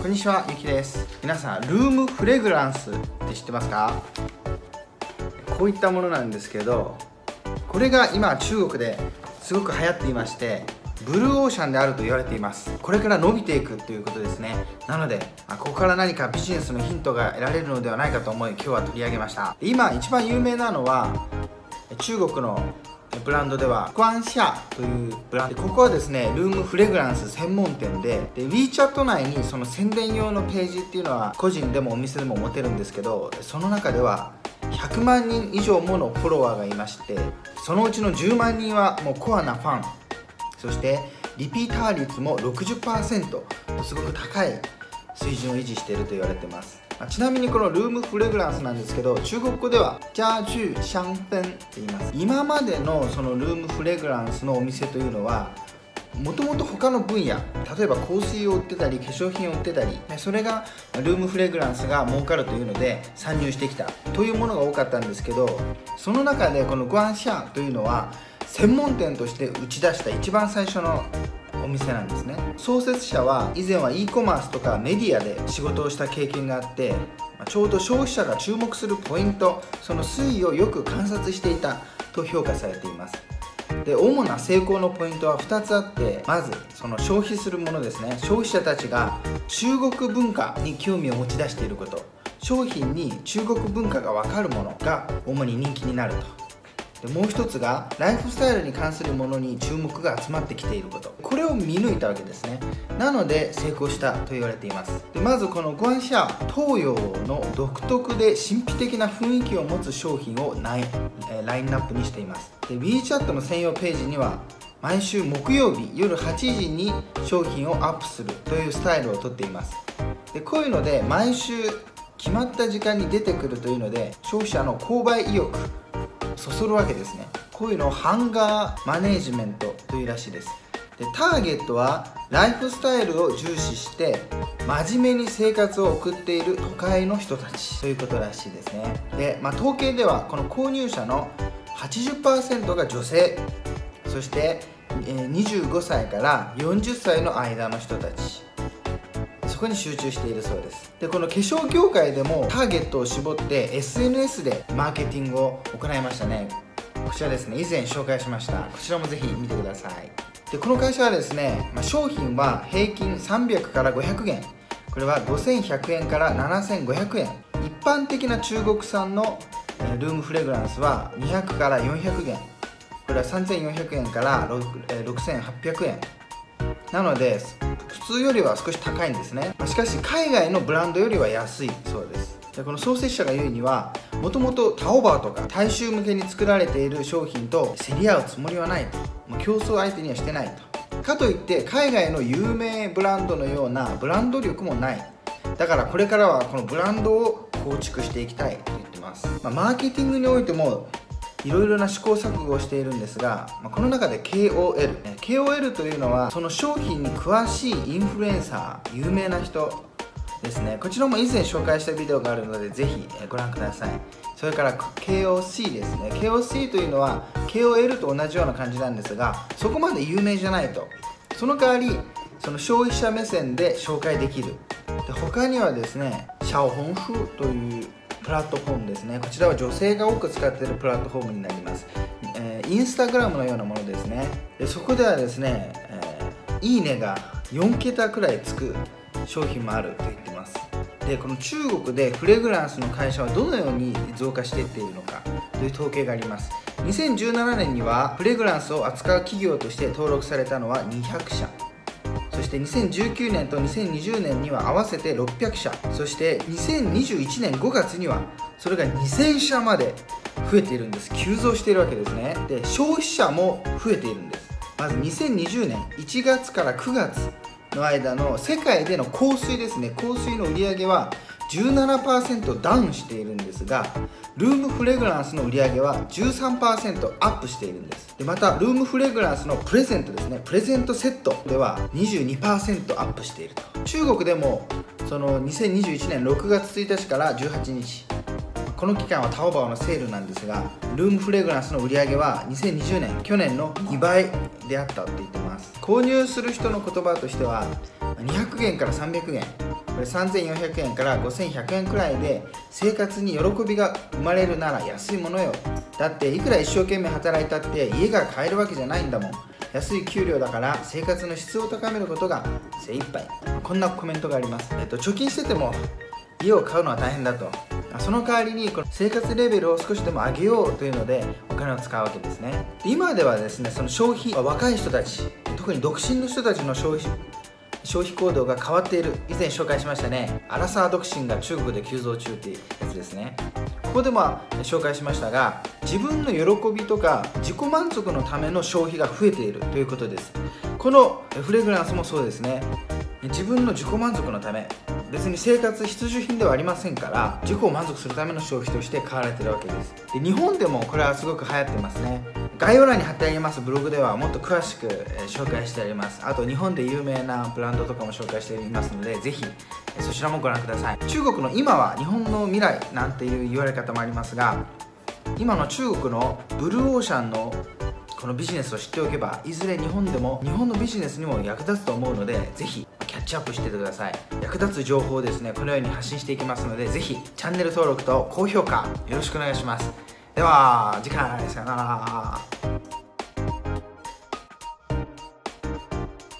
こんにちはゆきです。皆さんルームフレグランスって知ってますか？こういったものなんですけどこれが今中国ですごく流行っていましてブルーオーシャンであると言われています。これから伸びていくということですね。なのでここから何かビジネスのヒントが得られるのではないかと思い今日は取り上げました。今一番有名なのは中国のブランドではクワンシャというブランド。ここはですねルームフレグランス専門店でで WeChat 内にその宣伝用のページっていうのは個人でもお店でも持てるんですけどその中では100万人以上ものフォロワーがいましてそのうちの10万人はもうコアなファン。そしてリピーター率も60%とすごく高い水準を維持していると言われてます。ちなみにこのルームフレグランスなんですけど中国語では家具香氛って言います。今までのそのルームフレグランスのお店というのはもともと他の分野例えば香水を売ってたり化粧品を売ってたりそれがルームフレグランスが儲かるというので参入してきたというものが多かったんですけどその中でこのグアンシャンというのは専門店として打ち出した一番最初のお店なんですね。創設者は以前は e コマースとかメディアで仕事をした経験があってちょうど消費者が注目するポイントその推移をよく観察していたと評価されています。で主な成功のポイントは2つあってまずその消費するものですね。消費者たちが中国文化に興味を持ち出していること。商品に中国文化が分かるものが主に人気になると。でもう一つがライフスタイルに関するものに注目が集まってきていること。これを見抜いたわけですね。なので成功したと言われています。でまずこのグアンシャ東洋の独特で神秘的な雰囲気を持つ商品をラインナップにしています。で WeChat の専用ページには毎週木曜日夜8時に商品をアップするというスタイルをとっています。でこういうので毎週決まった時間に出てくるというので消費者の購買意欲そそるわけですね。こういうのをハンガーマネージメントというらしいです。でターゲットはライフスタイルを重視して真面目に生活を送っている都会の人たちということらしいですね。で、まあ、統計ではこの購入者の80%が女性。そして25歳から40歳の間の人たち。そこに集中しているそうです。でこの化粧業界でもターゲットを絞って SNS でマーケティングを行いましたね。こちらですね以前紹介しました。こちらもぜひ見てください。でこの会社はですね、まあ、商品は平均300から500元。これは5100円から7500円。一般的な中国産のルームフレグランスは200から400元。これは3400円から6800円。なので普通よりは少し高いんですね。しかし海外のブランドよりは安いそうです。でこの創設者が言うにはもともとタオバーとか大衆向けに作られている商品と競り合うつもりはないと。もう競争相手にはしてないと。かといって海外の有名ブランドのようなブランド力もない。だからこれからはこのブランドを構築していきたいと言ってます、まあ、マーケティングにおいてもいろいろな試行錯誤をしているんですが、まこの中で KOL KOL というのはその商品に詳しいインフルエンサー有名な人ですね。こちらも以前紹介したビデオがあるのでぜひご覧ください。それから KOC ですね。KOC というのは KOL と同じような感じなんですがそこまで有名じゃないと。その代わりその消費者目線で紹介できる。で他にはですねシャオホンフというプラットフォームですね。こちらは女性が多く使っているプラットフォームになります、えー、インスタグラムのようなものですね。でそこではですね、えー、いいねが4桁くらいつく商品もあると言ってます。でこの中国でフレグランスの会社はどのように増加していっているのかという統計があります。2017年にはフレグランスを扱う企業として登録されたのは200社。して2019年と2020年には合わせて600社そして2021年5月にはそれが2000社まで増えているんです。急増しているわけですね。で消費者も増えているんです。まず2020年1月から9月の間の世界での香水ですね。香水の売り上げは17%ダウンしているんですがルームフレグランスの売り上げは13%アップしているんです。でまたルームフレグランスのプレゼントですね。プレゼントセットでは22%アップしていると。中国でもその2021年6月1日から18日この期間はタオバオのセールなんですがルームフレグランスの売り上げは2020年去年の2倍であったと言ってます。購入する人の言葉としては200元から300元これ3400円から5100円くらいで生活に喜びが生まれるなら安いものよ。だっていくら一生懸命働いたって家が買えるわけじゃないんだもん。安い給料だから生活の質を高めることが精一杯。こんなコメントがあります、えっと、貯金してても家を買うのは大変だと。その代わりにこの生活レベルを少しでも上げようというのでお金を使うわけですね。今ではですねその消費は若い人たち特に独身の人たちの消費消費行動が変わっている。以前紹介しましたね。アラサー独身が中国で急増中っていうやつですね。ここでも紹介しましたが自分の喜びとか自己満足のための消費が増えているということです。このフレグランスもそうですね。自分の自己満足のため。別に生活必需品ではありませんから自己を満足するための消費として買われてるわけです。で日本でもこれはすごく流行ってますね。概要欄に貼ってありますブログではもっと詳しく紹介してあります。あと日本で有名なブランドとかも紹介していますのでぜひそちらもご覧ください。中国の今は日本の未来なんていう言われ方もありますが今の中国のブルーオーシャンのこのビジネスを知っておけばいずれ日本でも日本のビジネスにも役立つと思うのでぜひキャッチアップしててください。役立つ情報をですねこのように発信していきますのでぜひチャンネル登録と高評価よろしくお願いします。では次回さよなら。